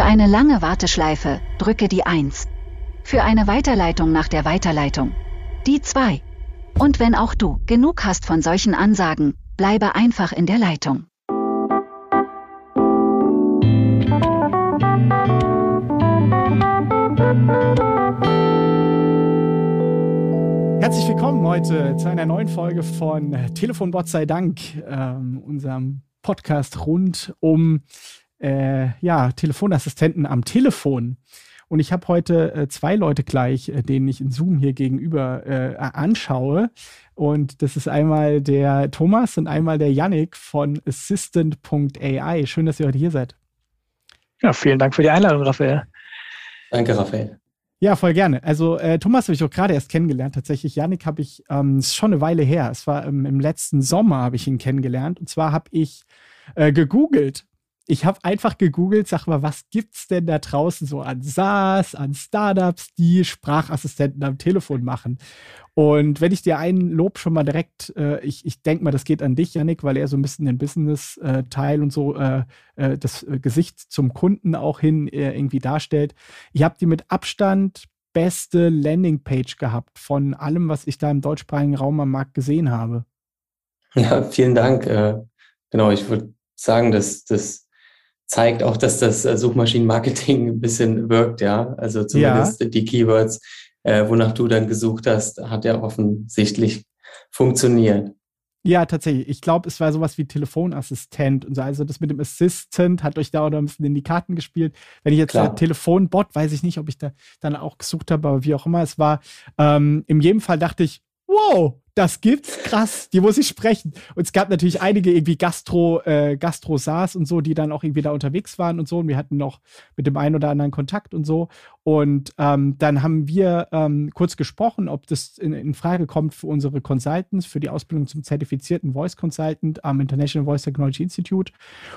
Für eine lange Warteschleife drücke die 1. Für eine Weiterleitung nach der Weiterleitung die 2. Und wenn auch du genug hast von solchen Ansagen, bleibe einfach in der Leitung. Herzlich willkommen heute zu einer neuen Folge von Telefonbot sei Dank, ähm, unserem Podcast rund um äh, ja, Telefonassistenten am Telefon. Und ich habe heute äh, zwei Leute gleich, äh, denen ich in Zoom hier gegenüber äh, anschaue. Und das ist einmal der Thomas und einmal der Yannick von Assistant.ai. Schön, dass ihr heute hier seid. Ja, vielen Dank für die Einladung, Raphael. Danke, Raphael. Ja, voll gerne. Also äh, Thomas habe ich auch gerade erst kennengelernt. Tatsächlich, Yannick habe ich, ähm, ist schon eine Weile her. Es war ähm, im letzten Sommer habe ich ihn kennengelernt. Und zwar habe ich äh, gegoogelt, ich habe einfach gegoogelt, sag mal, was gibt's denn da draußen so an SaaS, an Startups, die Sprachassistenten am Telefon machen? Und wenn ich dir einen Lob schon mal direkt, äh, ich, ich denke mal, das geht an dich, Yannick, weil er so ein bisschen den Business-Teil und so äh, äh, das äh, Gesicht zum Kunden auch hin äh, irgendwie darstellt. Ich habe die mit Abstand beste Landingpage gehabt von allem, was ich da im deutschsprachigen Raum am Markt gesehen habe. Ja, vielen Dank. Äh, genau, ich würde sagen, dass das zeigt auch, dass das äh, Suchmaschinenmarketing ein bisschen wirkt, ja. Also zumindest ja. die Keywords, äh, wonach du dann gesucht hast, hat ja offensichtlich funktioniert. Ja, tatsächlich. Ich glaube, es war sowas wie Telefonassistent und so. Also das mit dem Assistant hat euch da oder ein bisschen in die Karten gespielt. Wenn ich jetzt Klar. Telefonbot, weiß ich nicht, ob ich da dann auch gesucht habe, aber wie auch immer es war. Ähm, in jedem Fall dachte ich, wow, das gibt's, krass, die muss ich sprechen. Und es gab natürlich einige irgendwie Gastro, äh, Gastro-SARS und so, die dann auch irgendwie da unterwegs waren und so. Und wir hatten noch mit dem einen oder anderen Kontakt und so. Und ähm, dann haben wir ähm, kurz gesprochen, ob das in, in, Frage kommt für unsere Consultants, für die Ausbildung zum zertifizierten Voice Consultant am International Voice Technology Institute.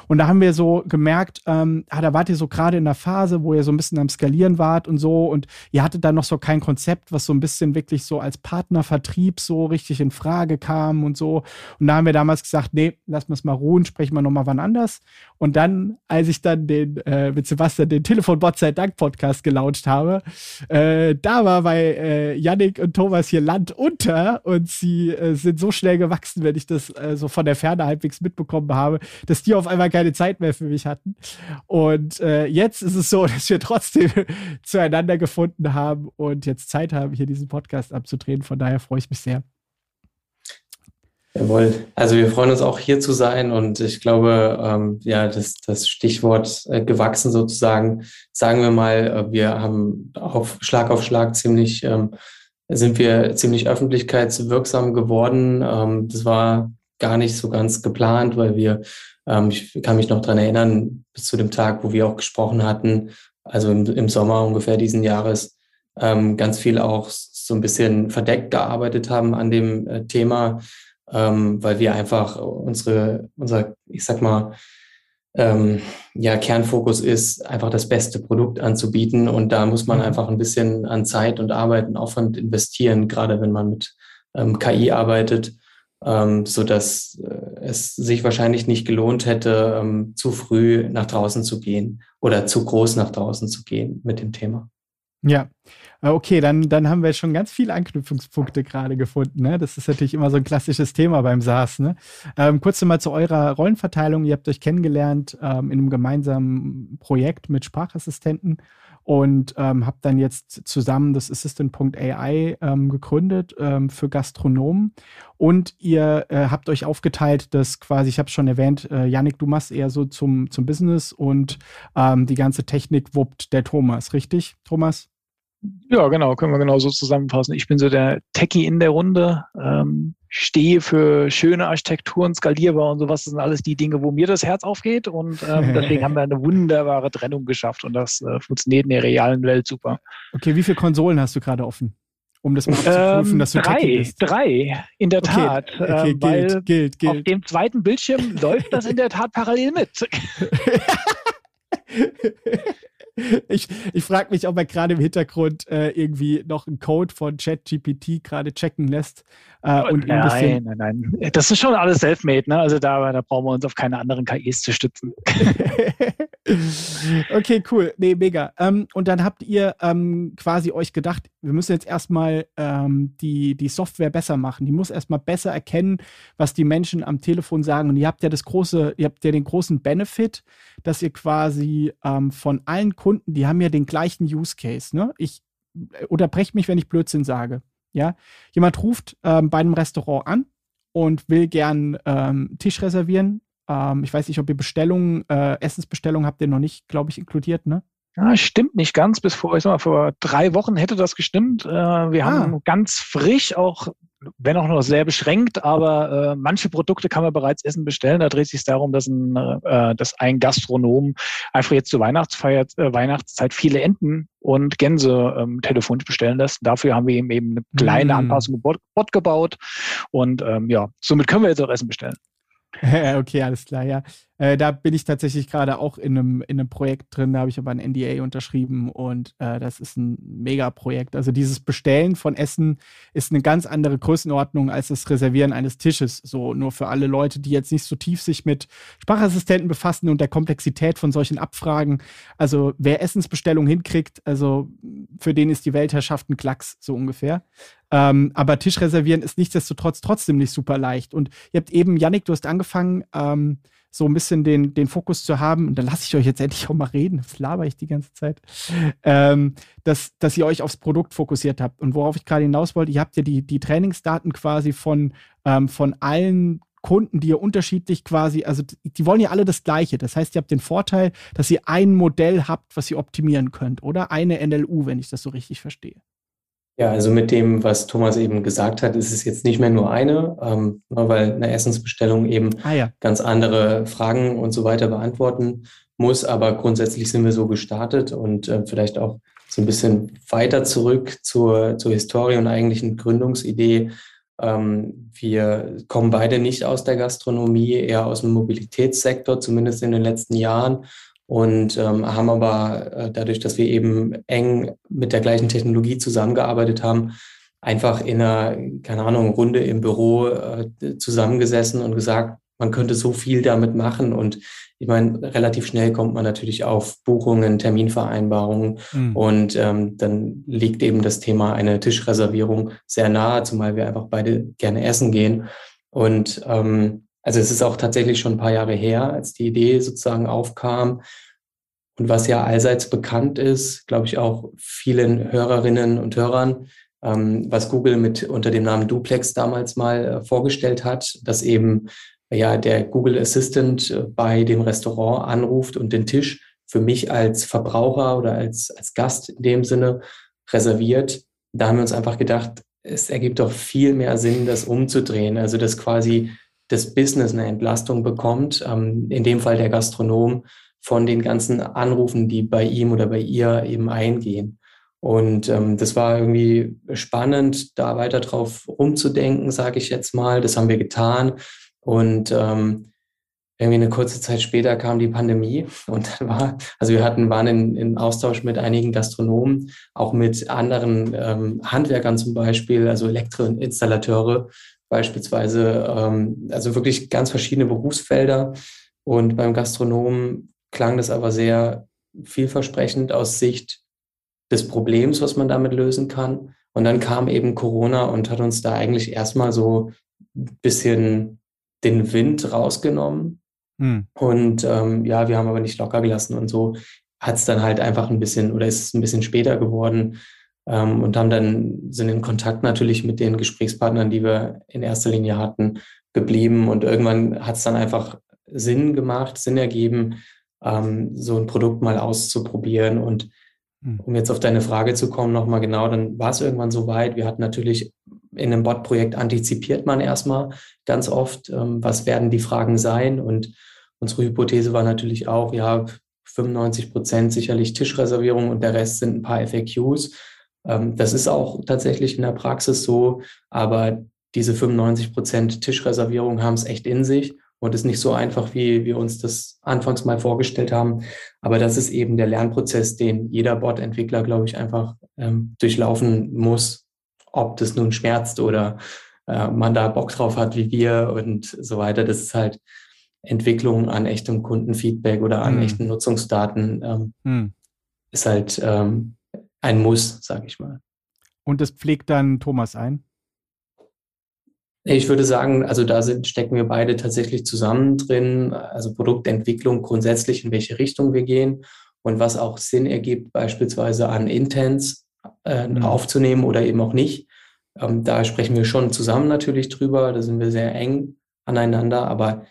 Und da haben wir so gemerkt, ähm, ah, da wart ihr so gerade in der Phase, wo ihr so ein bisschen am Skalieren wart und so. Und ihr hattet da noch so kein Konzept, was so ein bisschen wirklich so als Partnervertrieb so richtig in Frage kam und so. Und da haben wir damals gesagt, nee, lass es mal ruhen, sprechen wir nochmal wann anders. Und dann, als ich dann den äh, mit Sebastian den Telefonbot sei Dank Podcast gelauncht gelauncht habe, äh, da war bei äh, Yannick und Thomas hier Land unter und sie äh, sind so schnell gewachsen, wenn ich das äh, so von der Ferne halbwegs mitbekommen habe, dass die auf einmal keine Zeit mehr für mich hatten. Und äh, jetzt ist es so, dass wir trotzdem zueinander gefunden haben und jetzt Zeit haben, hier diesen Podcast abzudrehen. Von daher freue ich mich sehr. Jawohl. Also wir freuen uns auch hier zu sein und ich glaube, ähm, ja, das, das Stichwort äh, gewachsen sozusagen, sagen wir mal, äh, wir haben auf Schlag auf Schlag ziemlich, ähm, sind wir ziemlich öffentlichkeitswirksam geworden. Ähm, das war gar nicht so ganz geplant, weil wir, ähm, ich kann mich noch dran erinnern, bis zu dem Tag, wo wir auch gesprochen hatten, also im, im Sommer ungefähr diesen Jahres, ähm, ganz viel auch so ein bisschen verdeckt gearbeitet haben an dem äh, Thema ähm, weil wir einfach unsere, unser, ich sag mal, ähm, ja, Kernfokus ist, einfach das beste Produkt anzubieten. Und da muss man mhm. einfach ein bisschen an Zeit und Arbeit und Aufwand investieren, gerade wenn man mit ähm, KI arbeitet, ähm, so dass äh, es sich wahrscheinlich nicht gelohnt hätte, ähm, zu früh nach draußen zu gehen oder zu groß nach draußen zu gehen mit dem Thema. Ja, äh, okay, dann, dann haben wir schon ganz viele Anknüpfungspunkte gerade gefunden. Ne? Das ist natürlich immer so ein klassisches Thema beim SaaS. Ne? Ähm, kurz nochmal zu eurer Rollenverteilung. Ihr habt euch kennengelernt ähm, in einem gemeinsamen Projekt mit Sprachassistenten und ähm, habt dann jetzt zusammen das Assistant.ai ähm, gegründet ähm, für Gastronomen. Und ihr äh, habt euch aufgeteilt, dass quasi, ich habe es schon erwähnt, äh, Yannick, du machst eher so zum, zum Business und ähm, die ganze Technik wuppt der Thomas, richtig, Thomas? Ja, genau, können wir genau so zusammenfassen. Ich bin so der Techie in der Runde, ähm, stehe für schöne Architekturen, skalierbar und sowas. Das sind alles die Dinge, wo mir das Herz aufgeht und ähm, deswegen haben wir eine wunderbare Trennung geschafft und das äh, funktioniert in der realen Welt super. Okay, wie viele Konsolen hast du gerade offen? Um das mal abzuprüfen, ähm, dass du drei, bist. drei, in der okay, Tat. Okay, ähm, gilt, gilt, gilt. Auf dem zweiten Bildschirm läuft das in der Tat parallel mit. ich ich frage mich, ob er gerade im Hintergrund äh, irgendwie noch einen Code von ChatGPT gerade checken lässt. Äh, und nein, nein, nein. Das ist schon alles self-made, ne? Also da, da brauchen wir uns auf keine anderen KIs zu stützen. okay, cool. Nee, mega. Ähm, und dann habt ihr ähm, quasi euch gedacht, wir müssen jetzt erstmal ähm, die, die Software besser machen. Die muss erstmal besser erkennen, was die Menschen am Telefon sagen. Und ihr habt ja das große, ihr habt ja den großen Benefit, dass ihr quasi ähm, von allen Kunden, die haben ja den gleichen Use Case. Ne? Ich äh, unterbreche mich, wenn ich Blödsinn sage. Ja, jemand ruft ähm, bei einem Restaurant an und will gern ähm, Tisch reservieren. Ähm, ich weiß nicht, ob ihr Bestellungen, äh, Essensbestellungen habt ihr noch nicht, glaube ich, inkludiert, ne? Ja, stimmt nicht ganz. Bis vor, ich sag mal, vor drei Wochen hätte das gestimmt. Äh, wir ah. haben ganz frisch auch wenn auch noch sehr beschränkt, aber äh, manche Produkte kann man bereits essen bestellen. Da dreht es sich darum, dass ein, äh, dass ein Gastronom einfach jetzt zur Weihnachtsfeier, äh, Weihnachtszeit viele Enten und Gänse ähm, telefonisch bestellen lässt. Dafür haben wir eben eben eine kleine mm. Anpassung im Bot gebaut und ähm, ja, somit können wir jetzt auch Essen bestellen. okay, alles klar, ja. Äh, da bin ich tatsächlich gerade auch in einem, in einem Projekt drin, da habe ich aber ein NDA unterschrieben und äh, das ist ein Mega-Projekt. Also dieses Bestellen von Essen ist eine ganz andere Größenordnung als das Reservieren eines Tisches. So nur für alle Leute, die jetzt nicht so tief sich mit Sprachassistenten befassen und der Komplexität von solchen Abfragen. Also wer Essensbestellung hinkriegt, also für den ist die Weltherrschaft ein Klacks, so ungefähr. Ähm, aber Tisch reservieren ist nichtsdestotrotz trotzdem nicht super leicht. Und ihr habt eben, Yannick, du hast angefangen, ähm, so ein bisschen den, den Fokus zu haben, und dann lasse ich euch jetzt endlich auch mal reden, das laber ich die ganze Zeit, ähm, dass, dass ihr euch aufs Produkt fokussiert habt. Und worauf ich gerade hinaus wollte, ihr habt ja die, die Trainingsdaten quasi von, ähm, von allen Kunden, die ihr unterschiedlich quasi, also die wollen ja alle das Gleiche. Das heißt, ihr habt den Vorteil, dass ihr ein Modell habt, was ihr optimieren könnt, oder? Eine NLU, wenn ich das so richtig verstehe. Ja, also mit dem, was Thomas eben gesagt hat, ist es jetzt nicht mehr nur eine, ähm, weil eine Essensbestellung eben ah, ja. ganz andere Fragen und so weiter beantworten muss. Aber grundsätzlich sind wir so gestartet und äh, vielleicht auch so ein bisschen weiter zurück zur, zur Historie und eigentlichen Gründungsidee. Ähm, wir kommen beide nicht aus der Gastronomie, eher aus dem Mobilitätssektor, zumindest in den letzten Jahren und ähm, haben aber äh, dadurch, dass wir eben eng mit der gleichen Technologie zusammengearbeitet haben, einfach in einer, keine Ahnung, Runde im Büro äh, zusammengesessen und gesagt, man könnte so viel damit machen. Und ich meine, relativ schnell kommt man natürlich auf Buchungen, Terminvereinbarungen. Mhm. Und ähm, dann liegt eben das Thema eine Tischreservierung sehr nahe, zumal wir einfach beide gerne essen gehen. Und ähm, also es ist auch tatsächlich schon ein paar Jahre her, als die Idee sozusagen aufkam. Und was ja allseits bekannt ist, glaube ich auch vielen Hörerinnen und Hörern, ähm, was Google mit unter dem Namen Duplex damals mal äh, vorgestellt hat, dass eben ja der Google Assistant äh, bei dem Restaurant anruft und den Tisch für mich als Verbraucher oder als, als Gast in dem Sinne reserviert. Da haben wir uns einfach gedacht, es ergibt doch viel mehr Sinn, das umzudrehen. Also dass quasi das Business eine Entlastung bekommt, ähm, in dem Fall der Gastronom, von den ganzen Anrufen, die bei ihm oder bei ihr eben eingehen. Und ähm, das war irgendwie spannend, da weiter drauf rumzudenken, sage ich jetzt mal. Das haben wir getan. Und ähm, irgendwie eine kurze Zeit später kam die Pandemie und dann war, also wir hatten, waren in, in Austausch mit einigen Gastronomen, auch mit anderen ähm, Handwerkern zum Beispiel, also Elektroinstallateure, beispielsweise, ähm, also wirklich ganz verschiedene Berufsfelder. Und beim Gastronomen klang das aber sehr vielversprechend aus Sicht des Problems, was man damit lösen kann. Und dann kam eben Corona und hat uns da eigentlich erstmal so ein bisschen den Wind rausgenommen. Hm. Und ähm, ja, wir haben aber nicht locker gelassen und so hat es dann halt einfach ein bisschen oder ist es ein bisschen später geworden, ähm, und haben dann sind in Kontakt natürlich mit den Gesprächspartnern, die wir in erster Linie hatten, geblieben. Und irgendwann hat es dann einfach Sinn gemacht, Sinn ergeben, ähm, so ein Produkt mal auszuprobieren. Und hm. um jetzt auf deine Frage zu kommen, nochmal genau, dann war es irgendwann so weit. Wir hatten natürlich in einem Bot-Projekt antizipiert man erstmal ganz oft, ähm, was werden die Fragen sein. Und unsere Hypothese war natürlich auch, ja, 95 Prozent sicherlich Tischreservierung und der Rest sind ein paar FAQs. Ähm, das ist auch tatsächlich in der Praxis so, aber diese 95 Prozent Tischreservierung haben es echt in sich. und ist nicht so einfach, wie wir uns das anfangs mal vorgestellt haben. Aber das ist eben der Lernprozess, den jeder Bot-Entwickler, glaube ich, einfach ähm, durchlaufen muss, ob das nun schmerzt oder äh, man da Bock drauf hat wie wir und so weiter. Das ist halt Entwicklung an echtem Kundenfeedback oder an hm. echten Nutzungsdaten. Ähm, hm. Ist halt ähm, ein Muss, sage ich mal. Und das pflegt dann Thomas ein? Ich würde sagen, also da sind, stecken wir beide tatsächlich zusammen drin. Also Produktentwicklung grundsätzlich, in welche Richtung wir gehen und was auch Sinn ergibt, beispielsweise an Intents äh, mhm. aufzunehmen oder eben auch nicht. Ähm, da sprechen wir schon zusammen natürlich drüber. Da sind wir sehr eng aneinander, aber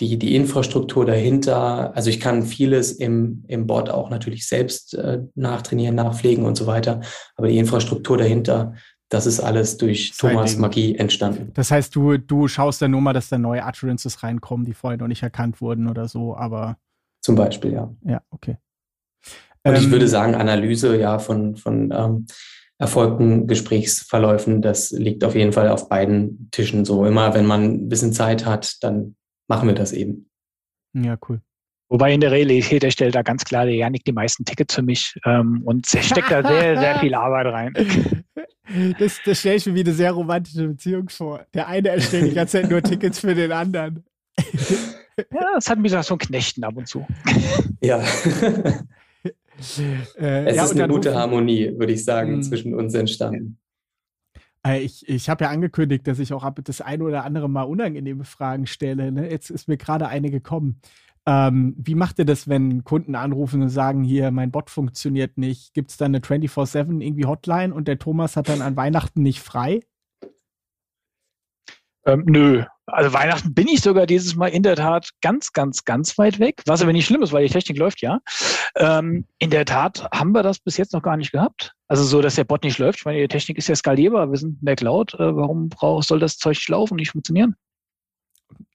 die, die Infrastruktur dahinter, also ich kann vieles im, im Bot auch natürlich selbst äh, nachtrainieren, nachpflegen und so weiter, aber die Infrastruktur dahinter, das ist alles durch Sein Thomas Ding. Magie entstanden. Das heißt, du, du schaust dann nur mal, dass da neue Utterances reinkommen, die vorher noch nicht erkannt wurden oder so, aber. Zum Beispiel, ja. Ja, okay. Und ähm, ich würde sagen, Analyse ja von, von ähm, erfolgten Gesprächsverläufen, das liegt auf jeden Fall auf beiden Tischen so. Immer wenn man ein bisschen Zeit hat, dann machen wir das eben. Ja, cool. Wobei in der Realität, der stellt da ganz klar der Janik die meisten Tickets für mich ähm, und steckt da sehr, sehr viel Arbeit rein. Das, das stelle ich mir wie eine sehr romantische Beziehung vor. Der eine erstellt die ganze Zeit nur Tickets für den anderen. Ja, das hat mich so ein Knechten ab und zu. Ja. äh, es ja, ist eine gute Harmonie, würde ich sagen, mh. zwischen uns entstanden. Äh, ich, ich habe ja angekündigt, dass ich auch ab das eine oder andere Mal unangenehme Fragen stelle. Ne? Jetzt ist mir gerade eine gekommen. Ähm, wie macht ihr das, wenn Kunden anrufen und sagen, hier, mein Bot funktioniert nicht? Gibt es da eine 24-7 irgendwie Hotline und der Thomas hat dann an Weihnachten nicht frei? Ähm, nö. Also Weihnachten bin ich sogar dieses Mal in der Tat ganz, ganz, ganz weit weg, was aber nicht schlimm ist, weil die Technik läuft ja. Ähm, in der Tat haben wir das bis jetzt noch gar nicht gehabt. Also so, dass der Bot nicht läuft. Ich meine, die Technik ist ja skalierbar, wir sind in der Cloud. Äh, warum brauch, soll das Zeug nicht laufen, nicht funktionieren?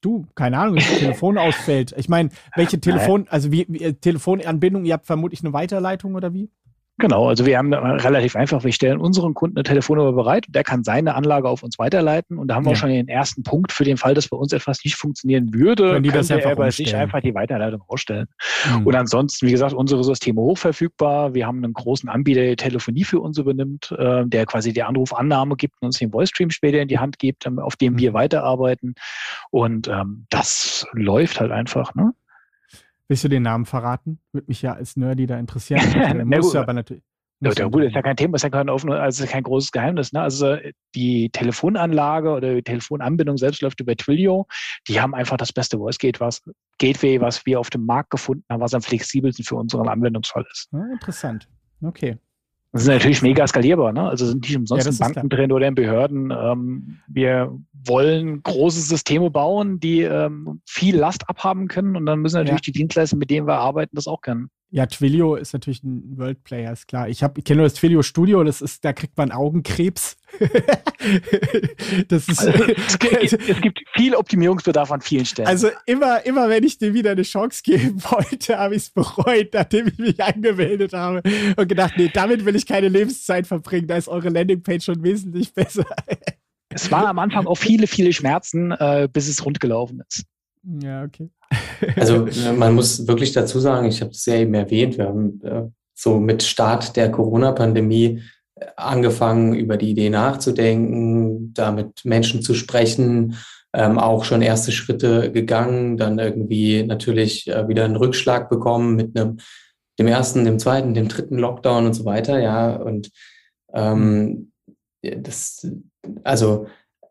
Du, keine Ahnung, wenn das Telefon ausfällt. Ich meine, welche Telefon, also wie, wie Telefonanbindung, ihr habt vermutlich eine Weiterleitung oder wie? Genau, also wir haben relativ einfach, wir stellen unseren Kunden eine Telefonnummer bereit und der kann seine Anlage auf uns weiterleiten und da haben wir ja. auch schon den ersten Punkt für den Fall, dass bei uns etwas nicht funktionieren würde, Können die das er bei umstellen. sich einfach die Weiterleitung ausstellen. Mhm. Und ansonsten, wie gesagt, unsere Systeme hochverfügbar. Wir haben einen großen Anbieter, der Telefonie für uns übernimmt, äh, der quasi die Anrufannahme gibt und uns den Voice Stream später in die Hand gibt, ähm, auf dem mhm. wir weiterarbeiten. Und ähm, das läuft halt einfach. Ne? Willst du den Namen verraten? Würde mich ja als Nerdy da interessieren. muss ja, aber natürlich. Ja, der gut, ist ja kein Thema, ist ja kein offenes, also kein großes Geheimnis. Ne? Also die Telefonanlage oder die Telefonanbindung selbst läuft über Twilio. Die haben einfach das beste Voice Gateway, was wir auf dem Markt gefunden haben, was am flexibelsten für unseren Anwendungsfall ist. Ja, interessant. Okay. Das ist natürlich mega skalierbar, ne? Also sind nicht umsonst ja, in Banken drin oder in Behörden. Ähm, wir wollen große Systeme bauen, die ähm, viel Last abhaben können und dann müssen natürlich ja. die Dienstleister, mit denen wir arbeiten, das auch können. Ja, Twilio ist natürlich ein World Player, ist klar. Ich, ich kenne nur das Twilio Studio, das ist, da kriegt man Augenkrebs. das ist, also, es, gibt, es, gibt, viel Optimierungsbedarf an vielen Stellen. Also immer, immer wenn ich dir wieder eine Chance geben wollte, habe ich es bereut, nachdem ich mich angemeldet habe und gedacht, nee, damit will ich keine Lebenszeit verbringen, da ist eure Landingpage schon wesentlich besser. Es waren am Anfang auch viele, viele Schmerzen, äh, bis es rund gelaufen ist. Ja, okay. also man muss wirklich dazu sagen, ich habe es ja eben erwähnt, wir haben äh, so mit Start der Corona-Pandemie äh, angefangen, über die Idee nachzudenken, da mit Menschen zu sprechen, ähm, auch schon erste Schritte gegangen, dann irgendwie natürlich äh, wieder einen Rückschlag bekommen mit einem, dem ersten, dem zweiten, dem dritten Lockdown und so weiter, ja. Und ähm, das, also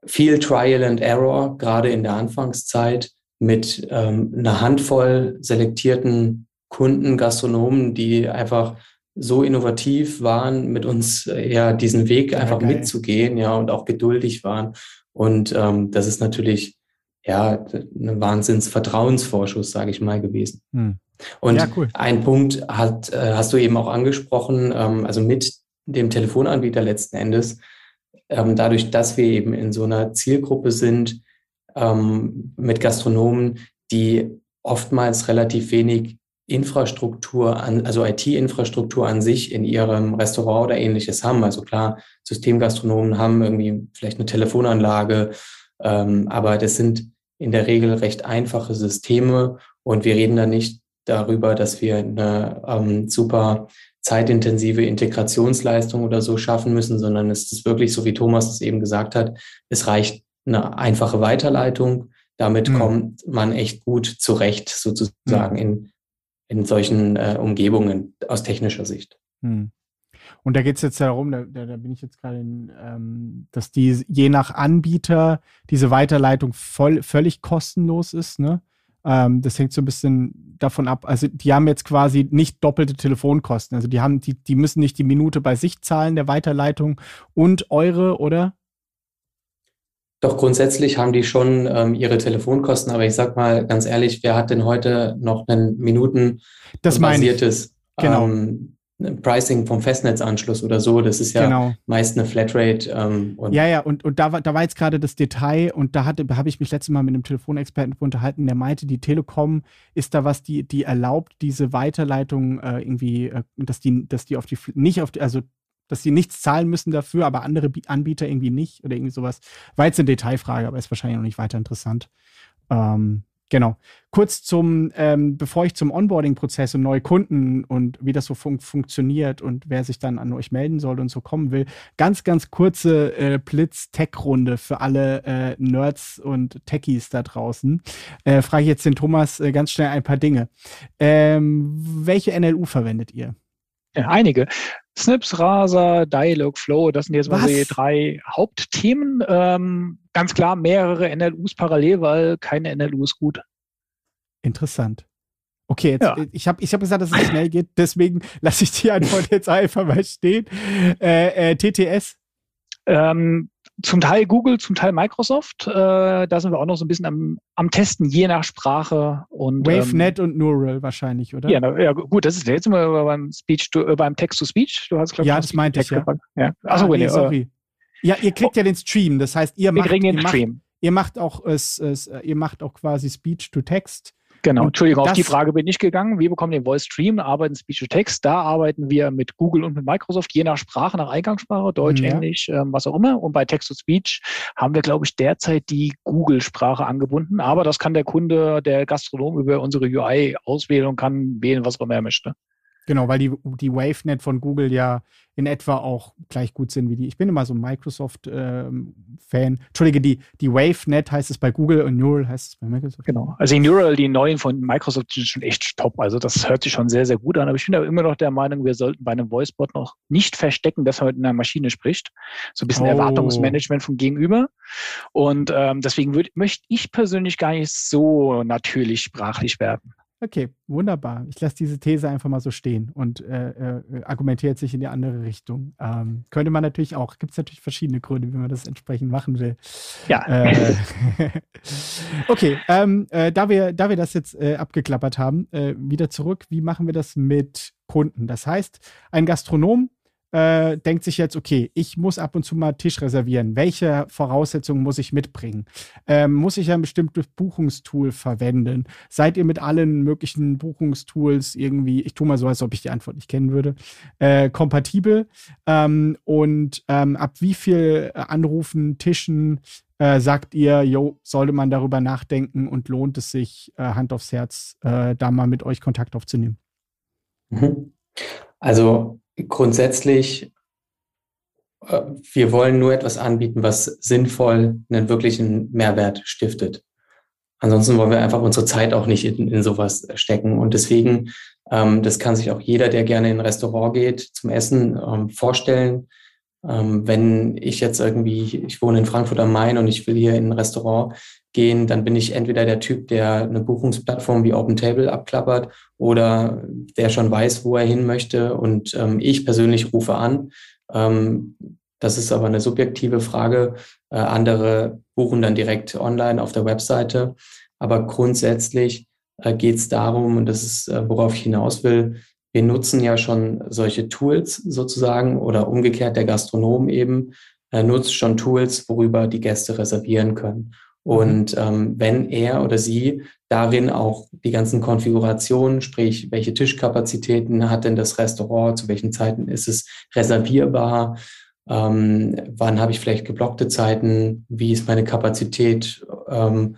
viel Trial and Error, gerade in der Anfangszeit mit ähm, einer Handvoll selektierten Kunden, Gastronomen, die einfach so innovativ waren, mit uns äh, ja diesen Weg einfach ja, mitzugehen, ja, und auch geduldig waren. Und ähm, das ist natürlich ja ein Wahnsinns-Vertrauensvorschuss, sage ich mal, gewesen. Hm. Und ja, cool. ein Punkt hat, äh, hast du eben auch angesprochen, ähm, also mit dem Telefonanbieter letzten Endes, ähm, dadurch, dass wir eben in so einer Zielgruppe sind, ähm, mit Gastronomen, die oftmals relativ wenig Infrastruktur an, also IT-Infrastruktur an sich in ihrem Restaurant oder ähnliches haben. Also klar, Systemgastronomen haben irgendwie vielleicht eine Telefonanlage, ähm, aber das sind in der Regel recht einfache Systeme und wir reden da nicht darüber, dass wir eine ähm, super zeitintensive Integrationsleistung oder so schaffen müssen, sondern es ist wirklich so, wie Thomas es eben gesagt hat, es reicht eine einfache Weiterleitung. Damit mhm. kommt man echt gut zurecht, sozusagen mhm. in, in solchen äh, Umgebungen aus technischer Sicht. Mhm. Und da geht es jetzt darum, da, da, da, bin ich jetzt gerade in, ähm, dass die je nach Anbieter diese Weiterleitung voll, völlig kostenlos ist. Ne? Ähm, das hängt so ein bisschen davon ab. Also die haben jetzt quasi nicht doppelte Telefonkosten. Also die haben, die, die müssen nicht die Minute bei sich zahlen der Weiterleitung und eure, oder? Doch grundsätzlich haben die schon ähm, ihre Telefonkosten, aber ich sag mal ganz ehrlich, wer hat denn heute noch ein Minuten das basiertes genau. ähm, Pricing vom Festnetzanschluss oder so. Das ist ja genau. meist eine Flatrate. Ähm, ja, ja, und, und da, war, da war jetzt gerade das Detail und da habe ich mich letztes Mal mit einem Telefonexperten unterhalten, der meinte, die Telekom ist da was, die, die erlaubt, diese Weiterleitung äh, irgendwie, äh, dass die, dass die auf die nicht auf die, also dass sie nichts zahlen müssen dafür, aber andere Anbieter irgendwie nicht oder irgendwie sowas. War jetzt eine Detailfrage, aber ist wahrscheinlich noch nicht weiter interessant. Ähm, Genau. Kurz zum, ähm, bevor ich zum Onboarding-Prozess und neue Kunden und wie das so fun funktioniert und wer sich dann an euch melden soll und so kommen will, ganz, ganz kurze äh, Blitz-Tech-Runde für alle äh, Nerds und Techies da draußen. Äh, frage ich jetzt den Thomas äh, ganz schnell ein paar Dinge. Ähm, welche NLU verwendet ihr? Ja, einige. Snips, Rasa, Dialogflow, das sind jetzt mal die drei Hauptthemen. Ähm, ganz klar mehrere NLUs parallel, weil keine NLU ist gut. Interessant. Okay, jetzt, ja. ich habe ich hab gesagt, dass es schnell geht, deswegen lasse ich die Antwort jetzt einfach mal stehen. Äh, äh, TTS? Ähm, zum Teil Google, zum Teil Microsoft. Äh, da sind wir auch noch so ein bisschen am, am Testen, je nach Sprache. Und, WaveNet ähm, und Neural wahrscheinlich, oder? Ja, na, ja gut, das ist jetzt immer beim Speech, to, äh, beim Text-to-Speech. Du hast, glaub, ja, das meinte ich, ja. ja. Achso, ah, nee, sorry. Äh, ja, ihr kriegt oh. ja den Stream, das heißt, ihr macht, ihr. Macht, ihr macht auch es, es, ihr macht auch quasi Speech-to-Text. Genau, Entschuldigung, auf die Frage bin ich gegangen. Wir bekommen den Voice Stream, arbeiten Speech to Text. Da arbeiten wir mit Google und mit Microsoft, je nach Sprache, nach Eingangssprache, Deutsch, ja. Englisch, ähm, was auch immer. Und bei Text to Speech haben wir, glaube ich, derzeit die Google-Sprache angebunden. Aber das kann der Kunde, der Gastronom über unsere UI auswählen und kann wählen, was auch immer er möchte. Genau, weil die, die WaveNet von Google ja in etwa auch gleich gut sind wie die. Ich bin immer so ein Microsoft-Fan. Ähm, Entschuldige, die, die WaveNet heißt es bei Google und Neural heißt es bei Microsoft. Genau. Also die Neural, die neuen von Microsoft sind schon echt top. Also das hört sich schon sehr, sehr gut an. Aber ich bin aber immer noch der Meinung, wir sollten bei einem Voicebot noch nicht verstecken, dass man mit einer Maschine spricht. So ein bisschen oh. Erwartungsmanagement vom Gegenüber. Und ähm, deswegen würd, möchte ich persönlich gar nicht so natürlich sprachlich werden. Okay, wunderbar. Ich lasse diese These einfach mal so stehen und äh, äh, argumentiert sich in die andere Richtung. Ähm, könnte man natürlich auch, gibt es natürlich verschiedene Gründe, wie man das entsprechend machen will. Ja. Äh, okay, ähm, äh, da, wir, da wir das jetzt äh, abgeklappert haben, äh, wieder zurück, wie machen wir das mit Kunden? Das heißt, ein Gastronom äh, denkt sich jetzt, okay, ich muss ab und zu mal Tisch reservieren. Welche Voraussetzungen muss ich mitbringen? Ähm, muss ich ein bestimmtes Buchungstool verwenden? Seid ihr mit allen möglichen Buchungstools irgendwie, ich tue mal so, als ob ich die Antwort nicht kennen würde, äh, kompatibel? Ähm, und ähm, ab wie viel Anrufen, Tischen äh, sagt ihr, jo, sollte man darüber nachdenken und lohnt es sich, äh, Hand aufs Herz, äh, da mal mit euch Kontakt aufzunehmen? Mhm. Also grundsätzlich, äh, wir wollen nur etwas anbieten, was sinnvoll einen wirklichen Mehrwert stiftet. Ansonsten wollen wir einfach unsere Zeit auch nicht in, in sowas stecken. Und deswegen, ähm, das kann sich auch jeder, der gerne in ein Restaurant geht, zum Essen ähm, vorstellen. Ähm, wenn ich jetzt irgendwie, ich wohne in Frankfurt am Main und ich will hier in ein Restaurant gehen, dann bin ich entweder der Typ, der eine Buchungsplattform wie OpenTable abklappert oder der schon weiß, wo er hin möchte. Und ähm, ich persönlich rufe an. Ähm, das ist aber eine subjektive Frage. Äh, andere buchen dann direkt online auf der Webseite. Aber grundsätzlich äh, geht es darum, und das ist, äh, worauf ich hinaus will, wir nutzen ja schon solche Tools sozusagen oder umgekehrt der Gastronom eben äh, nutzt schon Tools, worüber die Gäste reservieren können. Und ähm, wenn er oder sie darin auch die ganzen Konfigurationen, sprich, welche Tischkapazitäten hat denn das Restaurant, zu welchen Zeiten ist es reservierbar, ähm, wann habe ich vielleicht geblockte Zeiten, wie ist meine Kapazität, ähm,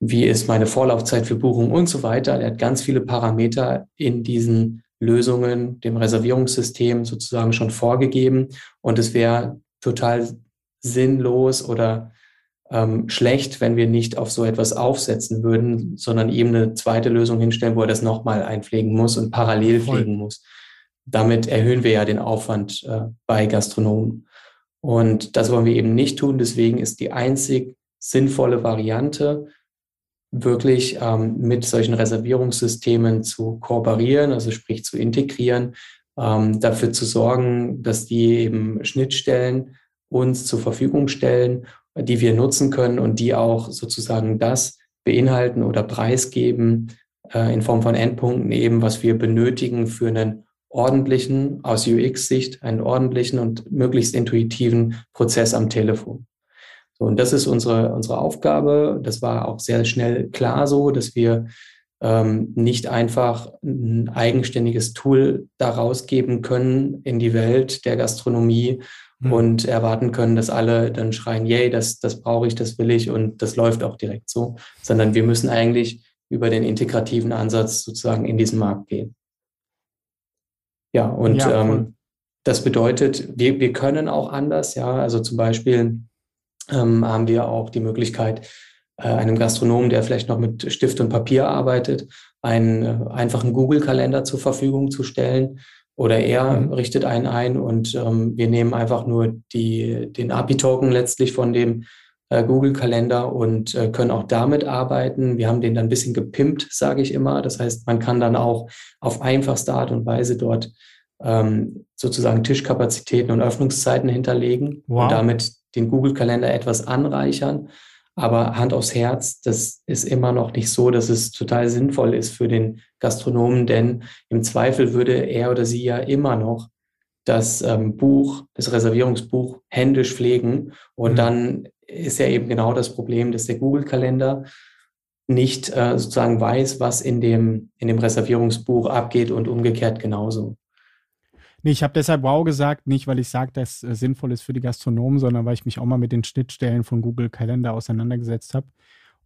wie ist meine Vorlaufzeit für Buchung und so weiter. Er hat ganz viele Parameter in diesen Lösungen, dem Reservierungssystem sozusagen schon vorgegeben. Und es wäre total sinnlos oder ähm, schlecht, wenn wir nicht auf so etwas aufsetzen würden, sondern ihm eine zweite Lösung hinstellen, wo er das nochmal einpflegen muss und parallel Voll. pflegen muss. Damit erhöhen wir ja den Aufwand äh, bei Gastronomen. Und das wollen wir eben nicht tun. Deswegen ist die einzig sinnvolle Variante, wirklich ähm, mit solchen Reservierungssystemen zu kooperieren, also sprich zu integrieren, ähm, dafür zu sorgen, dass die eben Schnittstellen uns zur Verfügung stellen, die wir nutzen können und die auch sozusagen das beinhalten oder preisgeben äh, in Form von Endpunkten eben, was wir benötigen für einen ordentlichen, aus UX-Sicht, einen ordentlichen und möglichst intuitiven Prozess am Telefon. So, und das ist unsere, unsere Aufgabe. Das war auch sehr schnell klar so, dass wir ähm, nicht einfach ein eigenständiges Tool daraus geben können in die Welt der Gastronomie mhm. und erwarten können, dass alle dann schreien, yay, das, das brauche ich, das will ich und das läuft auch direkt so, sondern wir müssen eigentlich über den integrativen Ansatz sozusagen in diesen Markt gehen. Ja, und ja, ähm, das bedeutet, wir, wir können auch anders, ja, also zum Beispiel ähm, haben wir auch die Möglichkeit, äh, einem Gastronomen, der vielleicht noch mit Stift und Papier arbeitet, einen äh, einfachen Google-Kalender zur Verfügung zu stellen. Oder er richtet einen ein und ähm, wir nehmen einfach nur die, den API-Token letztlich von dem äh, Google-Kalender und äh, können auch damit arbeiten. Wir haben den dann ein bisschen gepimpt, sage ich immer. Das heißt, man kann dann auch auf einfachste Art und Weise dort ähm, sozusagen Tischkapazitäten und Öffnungszeiten hinterlegen wow. und damit den Google-Kalender etwas anreichern. Aber Hand aufs Herz, das ist immer noch nicht so, dass es total sinnvoll ist für den Gastronomen, denn im Zweifel würde er oder sie ja immer noch das ähm, Buch, das Reservierungsbuch händisch pflegen. Und mhm. dann ist ja eben genau das Problem, dass der Google-Kalender nicht äh, sozusagen weiß, was in dem, in dem Reservierungsbuch abgeht und umgekehrt genauso. Nee, ich habe deshalb wow gesagt, nicht weil ich sage, dass es äh, sinnvoll ist für die Gastronomen, sondern weil ich mich auch mal mit den Schnittstellen von Google Kalender auseinandergesetzt habe.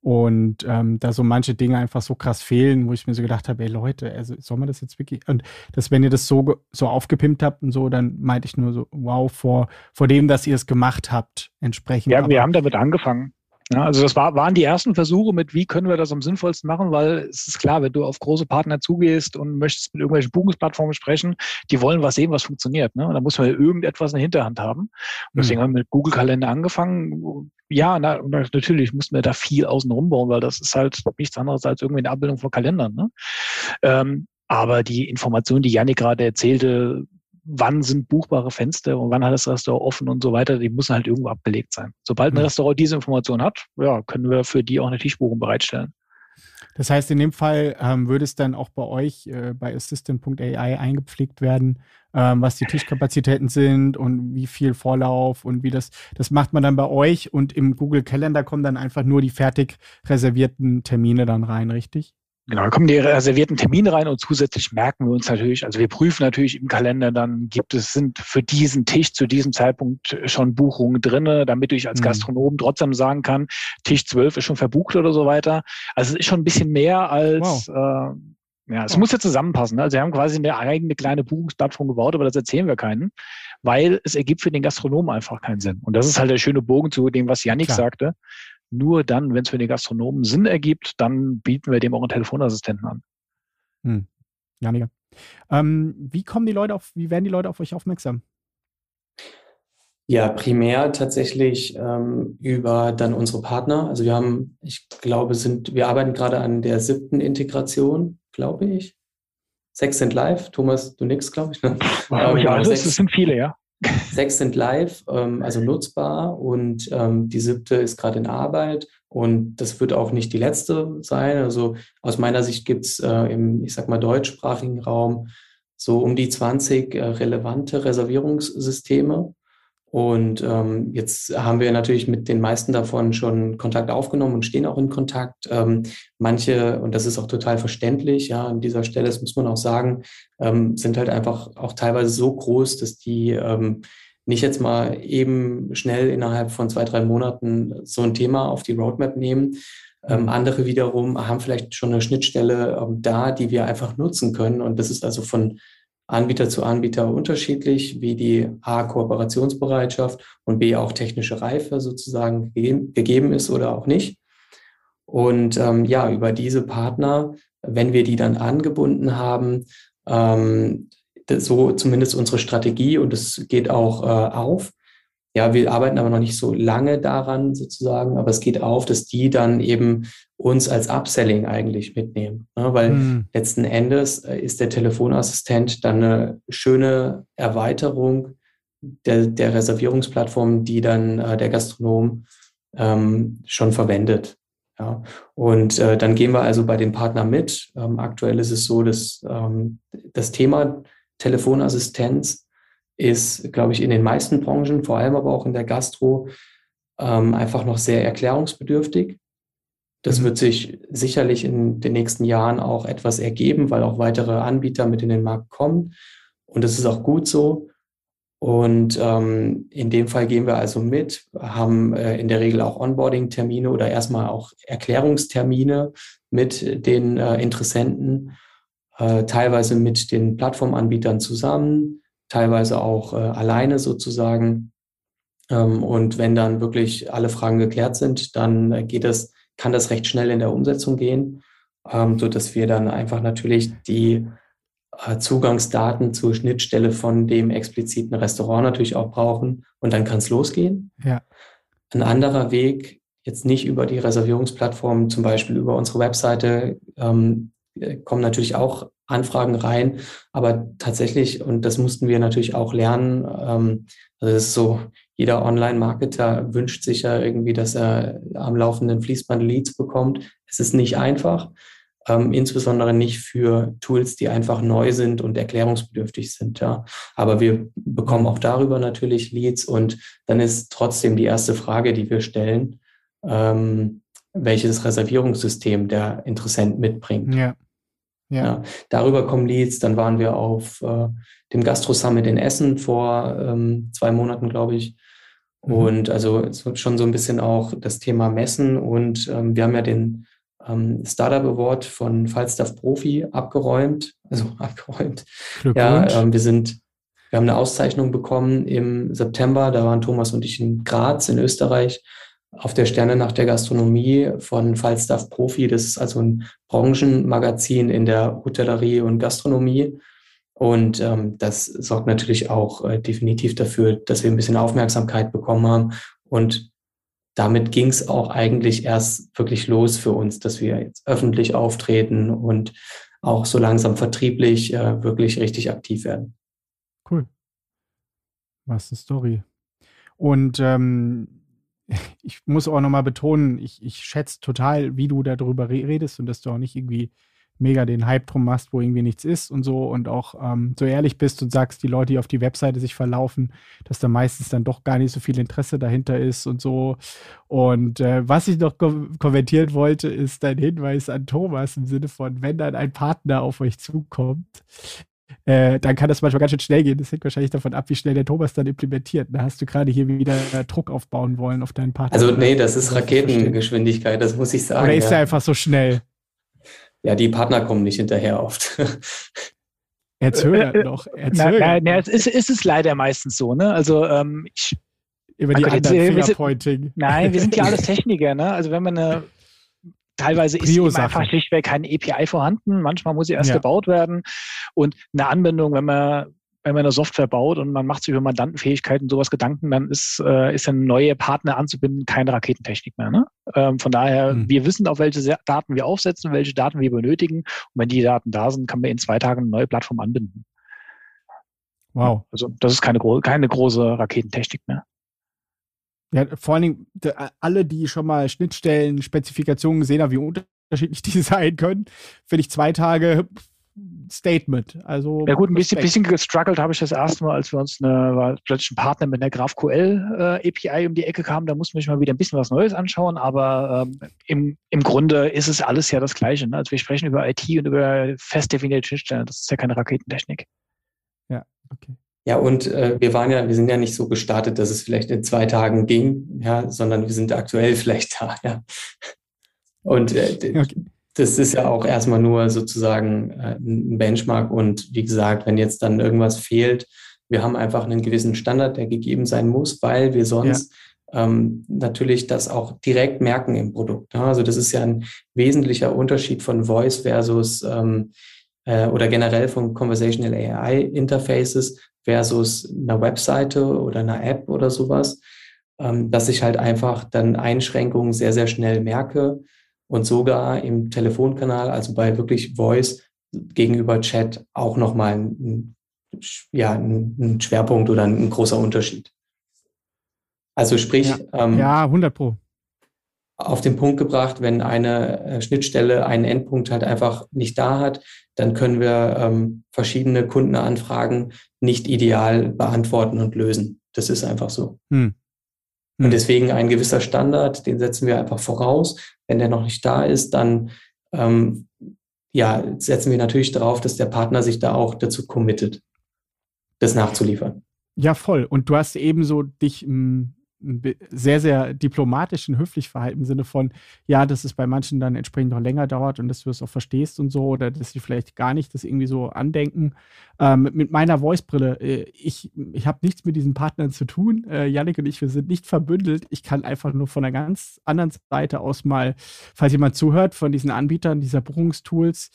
Und ähm, da so manche Dinge einfach so krass fehlen, wo ich mir so gedacht habe, ey Leute, also soll man das jetzt wirklich? Und dass, wenn ihr das so, so aufgepimpt habt und so, dann meinte ich nur so, wow, vor, vor dem, dass ihr es gemacht habt, entsprechend. Ja, wir haben damit angefangen. Ja, also das war, waren die ersten Versuche mit, wie können wir das am sinnvollsten machen, weil es ist klar, wenn du auf große Partner zugehst und möchtest mit irgendwelchen Buchungsplattformen sprechen, die wollen was sehen, was funktioniert. Ne? Und da muss man irgendetwas in der Hinterhand haben. Und deswegen mhm. haben wir mit Google Kalender angefangen. Ja, na, natürlich mussten wir da viel außen rum bauen, weil das ist halt nichts anderes als irgendwie eine Abbildung von Kalendern. Ne? Ähm, aber die Information, die Janik gerade erzählte, wann sind buchbare Fenster und wann hat das Restaurant offen und so weiter, die müssen halt irgendwo abgelegt sein. Sobald ein mhm. Restaurant diese Information hat, ja, können wir für die auch eine Tischbuchung bereitstellen. Das heißt, in dem Fall ähm, würde es dann auch bei euch äh, bei Assistant.ai eingepflegt werden, ähm, was die Tischkapazitäten sind und wie viel Vorlauf und wie das, das macht man dann bei euch und im Google Calendar kommen dann einfach nur die fertig reservierten Termine dann rein, richtig? Genau, da kommen die reservierten Termine rein und zusätzlich merken wir uns natürlich, also wir prüfen natürlich im Kalender, dann gibt es, sind für diesen Tisch zu diesem Zeitpunkt schon Buchungen drinne, damit ich als mhm. Gastronom trotzdem sagen kann, Tisch 12 ist schon verbucht oder so weiter. Also es ist schon ein bisschen mehr als, wow. äh, ja, es wow. muss ja zusammenpassen. Ne? Also wir haben quasi eine eigene kleine Buchungsplattform gebaut, aber das erzählen wir keinen, weil es ergibt für den Gastronomen einfach keinen Sinn. Und das ist halt der schöne Bogen zu dem, was Yannick Klar. sagte nur dann, wenn es für den Gastronomen Sinn ergibt, dann bieten wir dem auch einen Telefonassistenten an. Hm. Ja, mega. Ähm, wie kommen die Leute auf, wie werden die Leute auf euch aufmerksam? Ja, primär tatsächlich ähm, über dann unsere Partner. Also wir haben, ich glaube, sind, wir arbeiten gerade an der siebten Integration, glaube ich. Sechs sind live. Thomas, du nix, glaube ich. Ne? Wow, ja, das, das sind viele, ja. Sechs sind live, ähm, also nutzbar und ähm, die siebte ist gerade in Arbeit und das wird auch nicht die letzte sein. Also aus meiner Sicht gibt es äh, im, ich sag mal, deutschsprachigen Raum so um die 20 äh, relevante Reservierungssysteme. Und ähm, jetzt haben wir natürlich mit den meisten davon schon Kontakt aufgenommen und stehen auch in Kontakt. Ähm, manche, und das ist auch total verständlich, ja, an dieser Stelle, das muss man auch sagen, ähm, sind halt einfach auch teilweise so groß, dass die ähm, nicht jetzt mal eben schnell innerhalb von zwei, drei Monaten so ein Thema auf die Roadmap nehmen. Ähm, mhm. andere wiederum haben vielleicht schon eine Schnittstelle ähm, da, die wir einfach nutzen können. Und das ist also von Anbieter zu Anbieter unterschiedlich, wie die A, Kooperationsbereitschaft und B, auch technische Reife sozusagen gegeben ist oder auch nicht. Und ähm, ja, über diese Partner, wenn wir die dann angebunden haben, ähm, so zumindest unsere Strategie und es geht auch äh, auf. Ja, wir arbeiten aber noch nicht so lange daran sozusagen, aber es geht auf, dass die dann eben uns als Upselling eigentlich mitnehmen. Ne? Weil mhm. letzten Endes äh, ist der Telefonassistent dann eine schöne Erweiterung der, der Reservierungsplattform, die dann äh, der Gastronom ähm, schon verwendet. Ja, und äh, dann gehen wir also bei den Partnern mit. Ähm, aktuell ist es so, dass ähm, das Thema Telefonassistenz ist, glaube ich, in den meisten Branchen, vor allem aber auch in der Gastro, ähm, einfach noch sehr erklärungsbedürftig. Das mhm. wird sich sicherlich in den nächsten Jahren auch etwas ergeben, weil auch weitere Anbieter mit in den Markt kommen. Und das ist auch gut so. Und ähm, in dem Fall gehen wir also mit, haben äh, in der Regel auch Onboarding-Termine oder erstmal auch Erklärungstermine mit den äh, Interessenten, äh, teilweise mit den Plattformanbietern zusammen, teilweise auch äh, alleine sozusagen. Ähm, und wenn dann wirklich alle Fragen geklärt sind, dann äh, geht es, kann das recht schnell in der Umsetzung gehen, ähm, so dass wir dann einfach natürlich die äh, Zugangsdaten zur Schnittstelle von dem expliziten Restaurant natürlich auch brauchen und dann kann es losgehen. Ja. Ein anderer Weg, jetzt nicht über die Reservierungsplattform, zum Beispiel über unsere Webseite, ähm, äh, kommen natürlich auch Anfragen rein, aber tatsächlich, und das mussten wir natürlich auch lernen, ähm, also das ist so, jeder Online-Marketer wünscht sich ja irgendwie, dass er am laufenden Fließband Leads bekommt. Es ist nicht einfach ähm, insbesondere nicht für Tools, die einfach neu sind und erklärungsbedürftig sind. Ja. Aber wir bekommen auch darüber natürlich Leads und dann ist trotzdem die erste Frage, die wir stellen, ähm, welches Reservierungssystem der Interessent mitbringt. Ja. Ja. ja. darüber kommen Leads. Dann waren wir auf äh, dem Gastro Summit in Essen vor ähm, zwei Monaten, glaube ich. Mhm. Und also schon so ein bisschen auch das Thema Messen. Und ähm, wir haben ja den ähm, Startup Award von Falstaff Profi abgeräumt. Also abgeräumt. Ja, ähm, wir sind, wir haben eine Auszeichnung bekommen im September. Da waren Thomas und ich in Graz in Österreich auf der Sterne nach der Gastronomie von Falstaff Profi. Das ist also ein Branchenmagazin in der Hotellerie und Gastronomie. Und ähm, das sorgt natürlich auch äh, definitiv dafür, dass wir ein bisschen Aufmerksamkeit bekommen haben. Und damit ging es auch eigentlich erst wirklich los für uns, dass wir jetzt öffentlich auftreten und auch so langsam vertrieblich äh, wirklich richtig aktiv werden. Cool. Was eine Story. Und ähm, ich muss auch nochmal betonen, ich, ich schätze total, wie du darüber redest und dass du auch nicht irgendwie mega den Hype drum machst, wo irgendwie nichts ist und so und auch ähm, so ehrlich bist und sagst, die Leute, die auf die Webseite sich verlaufen, dass da meistens dann doch gar nicht so viel Interesse dahinter ist und so. Und äh, was ich noch kom kommentieren wollte, ist dein Hinweis an Thomas im Sinne von, wenn dann ein Partner auf euch zukommt, äh, dann kann das manchmal ganz schön schnell gehen. Das hängt wahrscheinlich davon ab, wie schnell der Thomas dann implementiert. Da hast du gerade hier wieder Druck aufbauen wollen auf deinen Partner. Also nee, das ist Raketengeschwindigkeit, das muss ich sagen. Oder ist ja. er einfach so schnell? ja, die Partner kommen nicht hinterher oft. Er zögert äh, noch. Er zögert. Na, na, es ist, ist es leider meistens so. Ne? Also ähm, ich, über die anderen Fingerpointing. Nein, wir sind ja alles Techniker. Ne? Also wenn man eine teilweise ist eben einfach schlichtweg keine API vorhanden. Manchmal muss sie erst ja. gebaut werden. Und eine Anwendung, wenn man wenn man eine Software baut und man macht sich über Mandantenfähigkeiten sowas Gedanken, dann ist, äh, ist ein neue Partner anzubinden keine Raketentechnik mehr. Ne? Ähm, von daher, mhm. wir wissen, auf welche Daten wir aufsetzen, welche Daten wir benötigen. Und wenn die Daten da sind, kann man in zwei Tagen eine neue Plattform anbinden. Wow. Also das ist keine, keine große Raketentechnik mehr. Ja, vor allen Dingen, alle, die schon mal Schnittstellen, Spezifikationen gesehen haben, wie unterschiedlich die sein können, finde ich zwei Tage Statement. Also ja gut, ein bisschen, bisschen gestruggelt habe ich das erste Mal, als wir uns eine, plötzlich ein Partner mit einer GraphQL äh, API um die Ecke kamen. Da mussten wir mal wieder ein bisschen was Neues anschauen, aber ähm, im, im Grunde ist es alles ja das Gleiche. Ne? Also wir sprechen über IT und über fest definierte Schnittstellen. Das ist ja keine Raketentechnik. Ja, okay. Ja, und äh, wir waren ja, wir sind ja nicht so gestartet, dass es vielleicht in zwei Tagen ging, ja, sondern wir sind aktuell vielleicht da, ja. Und äh, okay. das ist ja auch erstmal nur sozusagen äh, ein Benchmark. Und wie gesagt, wenn jetzt dann irgendwas fehlt, wir haben einfach einen gewissen Standard, der gegeben sein muss, weil wir sonst ja. ähm, natürlich das auch direkt merken im Produkt. Ne? Also das ist ja ein wesentlicher Unterschied von Voice versus ähm, äh, oder generell von Conversational AI Interfaces versus einer Webseite oder einer App oder sowas, ähm, dass ich halt einfach dann Einschränkungen sehr, sehr schnell merke und sogar im Telefonkanal, also bei wirklich Voice gegenüber Chat auch nochmal ein, ja, ein Schwerpunkt oder ein, großer Unterschied. Also sprich. Ja, ähm, ja 100 Pro auf den Punkt gebracht, wenn eine äh, Schnittstelle einen Endpunkt halt einfach nicht da hat, dann können wir ähm, verschiedene Kundenanfragen nicht ideal beantworten und lösen. Das ist einfach so. Hm. Hm. Und deswegen ein gewisser Standard, den setzen wir einfach voraus. Wenn der noch nicht da ist, dann ähm, ja, setzen wir natürlich darauf, dass der Partner sich da auch dazu committet, das nachzuliefern. Ja, voll. Und du hast ebenso dich hm, sehr, sehr diplomatisch und höflich verhalten im Sinne von, ja, dass es bei manchen dann entsprechend noch länger dauert und dass du es auch verstehst und so oder dass sie vielleicht gar nicht das irgendwie so andenken. Ähm, mit meiner Voice-Brille, äh, ich, ich habe nichts mit diesen Partnern zu tun. Äh, Yannick und ich, wir sind nicht verbündelt. Ich kann einfach nur von einer ganz anderen Seite aus mal, falls jemand zuhört, von diesen Anbietern dieser Buchungstools,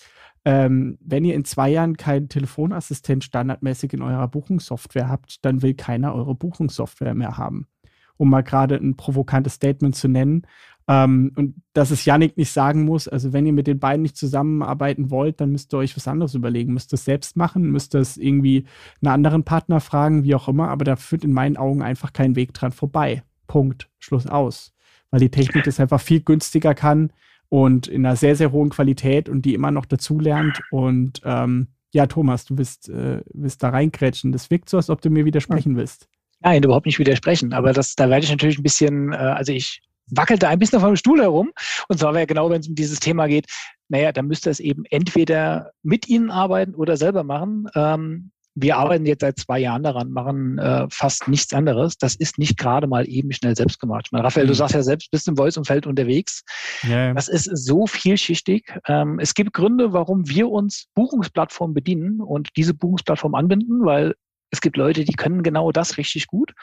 ähm, wenn ihr in zwei Jahren keinen Telefonassistent standardmäßig in eurer Buchungssoftware habt, dann will keiner eure Buchungssoftware mehr haben um mal gerade ein provokantes Statement zu nennen. Ähm, und dass es Yannick nicht sagen muss, also wenn ihr mit den beiden nicht zusammenarbeiten wollt, dann müsst ihr euch was anderes überlegen. Müsst ihr es selbst machen, müsst ihr es irgendwie einen anderen Partner fragen, wie auch immer, aber da führt in meinen Augen einfach kein Weg dran vorbei. Punkt. Schluss aus. Weil die Technik das einfach viel günstiger kann und in einer sehr, sehr hohen Qualität und die immer noch dazulernt. Und ähm, ja, Thomas, du willst, äh, willst da reinkrätschen. Das wirkt so, als ob du mir widersprechen willst. Nein, überhaupt nicht widersprechen. Aber das, da werde ich natürlich ein bisschen, äh, also ich wackelte ein bisschen auf dem Stuhl herum. Und zwar wäre genau, wenn es um dieses Thema geht, naja, dann müsste es eben entweder mit Ihnen arbeiten oder selber machen. Ähm, wir arbeiten jetzt seit zwei Jahren daran, machen äh, fast nichts anderes. Das ist nicht gerade mal eben schnell selbst gemacht. Ich meine, Raphael, du mhm. sagst ja selbst, bist im Voice-Umfeld unterwegs. Ja. Das ist so vielschichtig. Ähm, es gibt Gründe, warum wir uns Buchungsplattformen bedienen und diese Buchungsplattform anbinden, weil es gibt Leute, die können genau das richtig gut.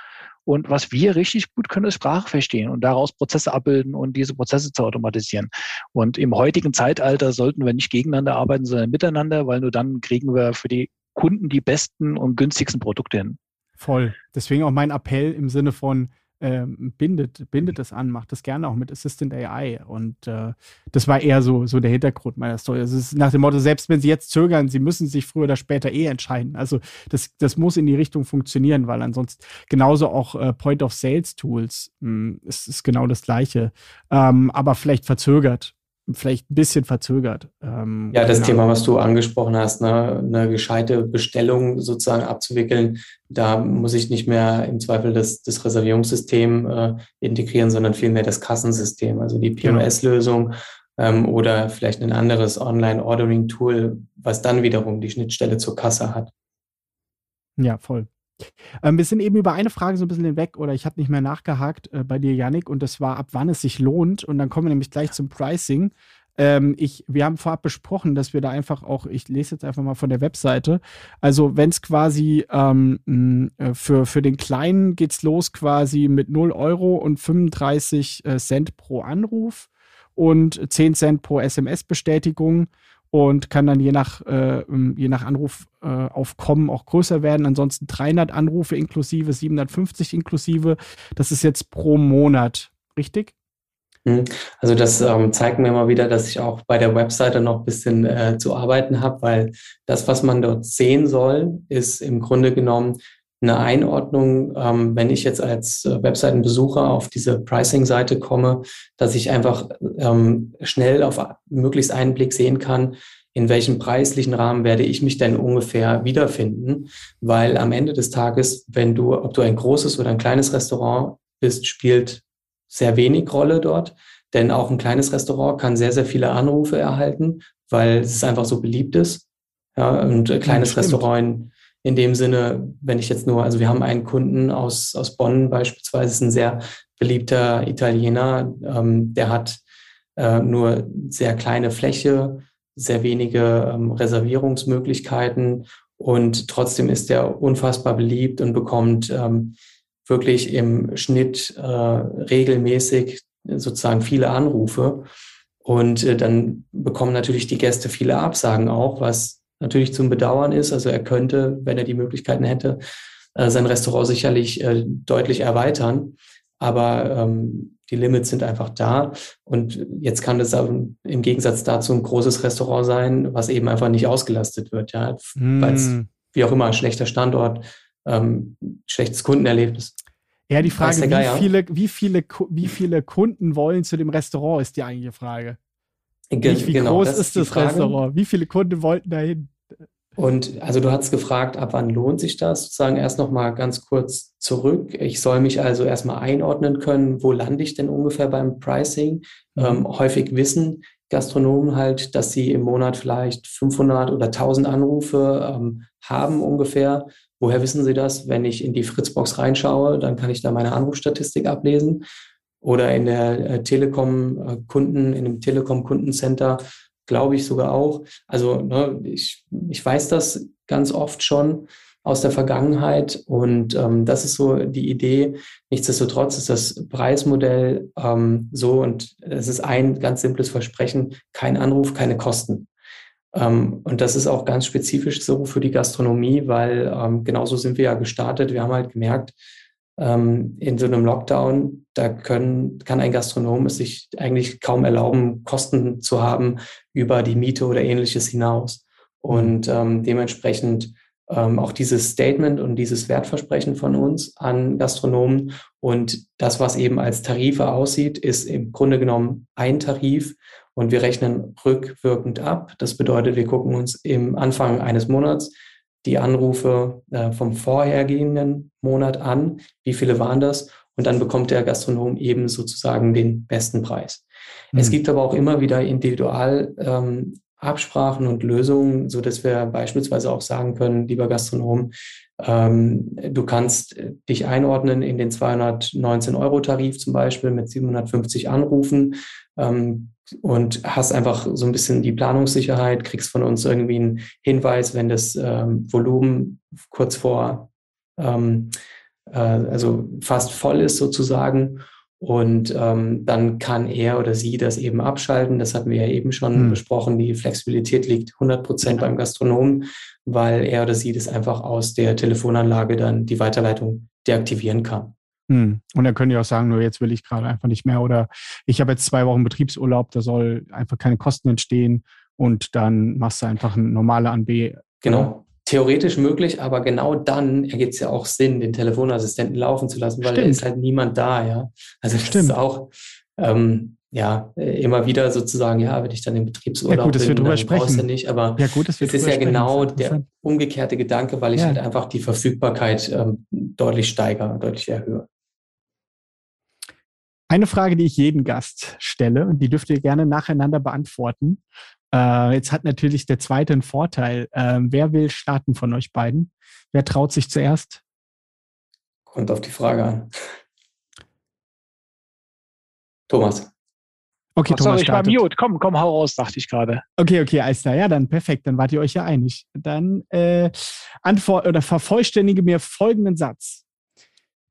Und was wir richtig gut können, ist Sprache verstehen und daraus Prozesse abbilden und diese Prozesse zu automatisieren. Und im heutigen Zeitalter sollten wir nicht gegeneinander arbeiten, sondern miteinander, weil nur dann kriegen wir für die Kunden die besten und günstigsten Produkte hin. Voll. Deswegen auch mein Appell im Sinne von, ähm, bindet, bindet es an, macht das gerne auch mit Assistant AI. Und äh, das war eher so, so der Hintergrund meiner Story. Also es ist nach dem Motto, selbst wenn sie jetzt zögern, sie müssen sich früher oder später eh entscheiden. Also das, das muss in die Richtung funktionieren, weil ansonsten genauso auch äh, Point-of-Sales-Tools hm, ist, ist genau das Gleiche. Ähm, aber vielleicht verzögert vielleicht ein bisschen verzögert. Ähm, ja, das genau. Thema, was du angesprochen hast, ne, eine gescheite Bestellung sozusagen abzuwickeln, da muss ich nicht mehr im Zweifel das, das Reservierungssystem äh, integrieren, sondern vielmehr das Kassensystem, also die genau. POS-Lösung ähm, oder vielleicht ein anderes Online-Ordering-Tool, was dann wiederum die Schnittstelle zur Kasse hat. Ja, voll. Ähm, wir sind eben über eine Frage so ein bisschen hinweg oder ich habe nicht mehr nachgehakt äh, bei dir, Yannick, und das war, ab wann es sich lohnt. Und dann kommen wir nämlich gleich zum Pricing. Ähm, ich, wir haben vorab besprochen, dass wir da einfach auch, ich lese jetzt einfach mal von der Webseite, also wenn es quasi ähm, äh, für, für den Kleinen geht es los quasi mit 0 Euro und 35 äh, Cent pro Anruf und 10 Cent pro SMS-Bestätigung und kann dann je nach, äh, ähm, je nach Anrufaufkommen äh, auch größer werden. Ansonsten 300 Anrufe inklusive, 750 inklusive. Das ist jetzt pro Monat, richtig? Hm. Also das ähm, zeigt mir immer wieder, dass ich auch bei der Webseite noch ein bisschen äh, zu arbeiten habe, weil das, was man dort sehen soll, ist im Grunde genommen eine Einordnung, ähm, wenn ich jetzt als äh, Webseitenbesucher auf diese Pricing-Seite komme, dass ich einfach ähm, schnell auf möglichst einen Blick sehen kann, in welchem preislichen Rahmen werde ich mich denn ungefähr wiederfinden, weil am Ende des Tages, wenn du, ob du ein großes oder ein kleines Restaurant bist, spielt sehr wenig Rolle dort, denn auch ein kleines Restaurant kann sehr, sehr viele Anrufe erhalten, weil es einfach so beliebt ist. Ja, und ein kleines ja, Restaurant in, dem Sinne, wenn ich jetzt nur, also wir haben einen Kunden aus, aus Bonn beispielsweise, ist ein sehr beliebter Italiener, ähm, der hat äh, nur sehr kleine Fläche, sehr wenige ähm, Reservierungsmöglichkeiten und trotzdem ist er unfassbar beliebt und bekommt ähm, wirklich im Schnitt äh, regelmäßig sozusagen viele Anrufe. Und äh, dann bekommen natürlich die Gäste viele Absagen auch, was natürlich zum Bedauern ist. Also er könnte, wenn er die Möglichkeiten hätte, äh, sein Restaurant sicherlich äh, deutlich erweitern. Aber ähm, die Limits sind einfach da. Und jetzt kann das im Gegensatz dazu ein großes Restaurant sein, was eben einfach nicht ausgelastet wird. Ja, mm. weil es, wie auch immer, schlechter Standort, ähm, schlechtes Kundenerlebnis. Ja, die Frage, wie viele, wie, viele, wie viele Kunden wollen zu dem Restaurant, ist die eigentliche Frage. Ge wie genau, groß ist das Restaurant? Wie viele Kunden wollten dahin? Und also du hast gefragt, ab wann lohnt sich das? Sozusagen erst noch mal ganz kurz zurück. Ich soll mich also erstmal einordnen können, wo lande ich denn ungefähr beim Pricing? Mhm. Ähm, häufig wissen Gastronomen halt, dass sie im Monat vielleicht 500 oder 1000 Anrufe ähm, haben ungefähr. Woher wissen sie das? Wenn ich in die Fritzbox reinschaue, dann kann ich da meine Anrufstatistik ablesen. Oder in der äh, Telekom-Kunden, äh, in dem Telekom-Kundencenter glaube ich sogar auch. Also ne, ich, ich weiß das ganz oft schon aus der Vergangenheit und ähm, das ist so die Idee. Nichtsdestotrotz ist das Preismodell ähm, so und es ist ein ganz simples Versprechen, kein Anruf, keine Kosten. Ähm, und das ist auch ganz spezifisch so für die Gastronomie, weil ähm, genauso sind wir ja gestartet. Wir haben halt gemerkt, ähm, in so einem Lockdown, da können, kann ein Gastronom es sich eigentlich kaum erlauben, Kosten zu haben über die Miete oder ähnliches hinaus. Und ähm, dementsprechend ähm, auch dieses Statement und dieses Wertversprechen von uns an Gastronomen und das, was eben als Tarife aussieht, ist im Grunde genommen ein Tarif und wir rechnen rückwirkend ab. Das bedeutet, wir gucken uns im Anfang eines Monats die Anrufe äh, vom vorhergehenden Monat an, wie viele waren das, und dann bekommt der Gastronom eben sozusagen den besten Preis. Mhm. Es gibt aber auch immer wieder individual ähm, Absprachen und Lösungen, so dass wir beispielsweise auch sagen können, lieber Gastronom, ähm, du kannst dich einordnen in den 219 Euro Tarif zum Beispiel mit 750 Anrufen. Ähm, und hast einfach so ein bisschen die Planungssicherheit, kriegst von uns irgendwie einen Hinweis, wenn das ähm, Volumen kurz vor, ähm, äh, also fast voll ist sozusagen. Und ähm, dann kann er oder sie das eben abschalten. Das hatten wir ja eben schon mhm. besprochen. Die Flexibilität liegt 100 Prozent beim Gastronomen, weil er oder sie das einfach aus der Telefonanlage dann die Weiterleitung deaktivieren kann. Hm. Und dann können die auch sagen, nur jetzt will ich gerade einfach nicht mehr oder ich habe jetzt zwei Wochen Betriebsurlaub, da soll einfach keine Kosten entstehen und dann machst du einfach ein normale an B. Genau. Theoretisch möglich, aber genau dann ergibt es ja auch Sinn, den Telefonassistenten laufen zu lassen, weil Stimmt. da ist halt niemand da, ja. Also das Stimmt. ist auch ähm, ja immer wieder sozusagen, ja, wenn ich dann im Betriebsurlaub ja, gut, dass bin, wir drüber sprechen. Ja nicht, aber ja, gut, dass wir es ist ja genau der umgekehrte Gedanke, weil ich ja. halt einfach die Verfügbarkeit ähm, deutlich steigere, deutlich erhöhe. Eine Frage, die ich jedem Gast stelle, und die dürft ihr gerne nacheinander beantworten. Äh, jetzt hat natürlich der zweite einen Vorteil. Äh, wer will starten von euch beiden? Wer traut sich zuerst? Kommt auf die Frage an. Thomas. Okay, Ach, Thomas. Sorry, ich war mute. Komm, komm, hau raus, dachte ich gerade. Okay, okay, alles klar. Ja, dann perfekt. Dann wart ihr euch ja einig. Dann äh, antwort oder vervollständige mir folgenden Satz.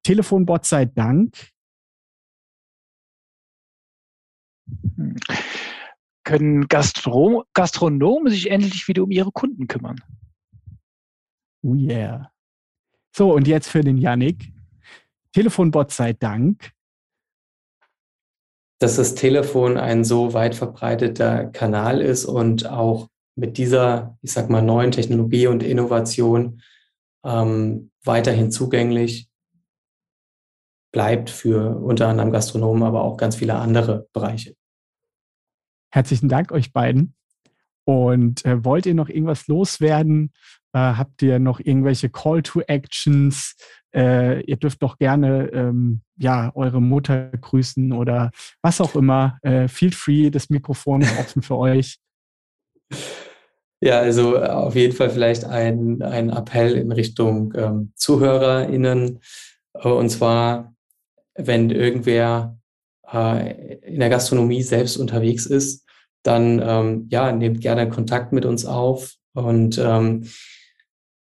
Telefonbot sei Dank Können Gastro Gastronomen sich endlich wieder um ihre Kunden kümmern? Oh yeah. So, und jetzt für den Yannick. Telefonbot sei Dank. Dass das Telefon ein so weit verbreiteter Kanal ist und auch mit dieser, ich sag mal, neuen Technologie und Innovation ähm, weiterhin zugänglich bleibt für unter anderem Gastronomen, aber auch ganz viele andere Bereiche. Herzlichen Dank euch beiden. Und äh, wollt ihr noch irgendwas loswerden? Äh, habt ihr noch irgendwelche Call to Actions? Äh, ihr dürft doch gerne ähm, ja eure Mutter grüßen oder was auch immer. Äh, feel free, das Mikrofon ist offen für euch. Ja, also auf jeden Fall vielleicht ein, ein Appell in Richtung ähm, ZuhörerInnen. Und zwar wenn irgendwer äh, in der Gastronomie selbst unterwegs ist, dann ähm, ja, nehmt gerne Kontakt mit uns auf. Und ähm,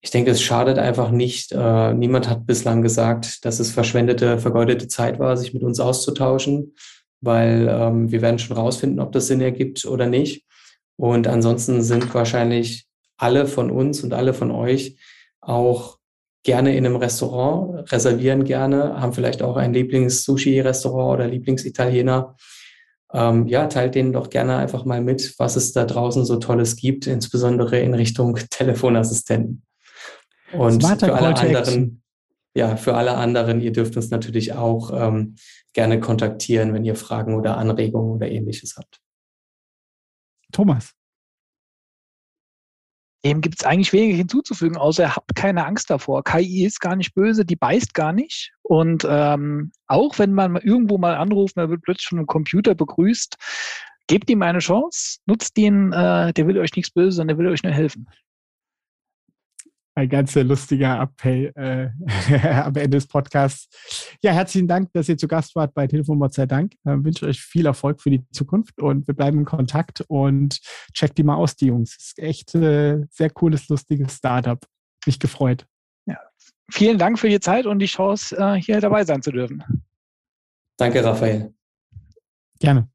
ich denke, es schadet einfach nicht. Äh, niemand hat bislang gesagt, dass es verschwendete, vergeudete Zeit war, sich mit uns auszutauschen, weil ähm, wir werden schon rausfinden, ob das Sinn ergibt oder nicht. Und ansonsten sind wahrscheinlich alle von uns und alle von euch auch gerne in einem Restaurant, reservieren gerne, haben vielleicht auch ein Lieblings-Sushi-Restaurant oder Lieblingsitaliener. Ähm, ja, teilt denen doch gerne einfach mal mit, was es da draußen so Tolles gibt, insbesondere in Richtung Telefonassistenten. Und Smarter für alle anderen, ja, für alle anderen, ihr dürft uns natürlich auch ähm, gerne kontaktieren, wenn ihr Fragen oder Anregungen oder ähnliches habt. Thomas. Dem gibt es eigentlich wenig hinzuzufügen, außer habt keine Angst davor. KI ist gar nicht böse, die beißt gar nicht. Und ähm, auch wenn man irgendwo mal anruft, man wird plötzlich von einem Computer begrüßt, gebt ihm eine Chance, nutzt ihn, äh, der will euch nichts Böses, sondern der will euch nur helfen ein ganz lustiger Appell äh, am Ende des Podcasts. Ja, herzlichen Dank, dass ihr zu Gast wart bei Telefonbot sei Dank. Ich äh, wünsche euch viel Erfolg für die Zukunft und wir bleiben in Kontakt und checkt die mal aus, die Jungs. Ist echt äh, sehr cooles, lustiges Startup. Mich gefreut. Ja. Vielen Dank für die Zeit und die Chance, äh, hier dabei sein zu dürfen. Danke, Raphael. Gerne.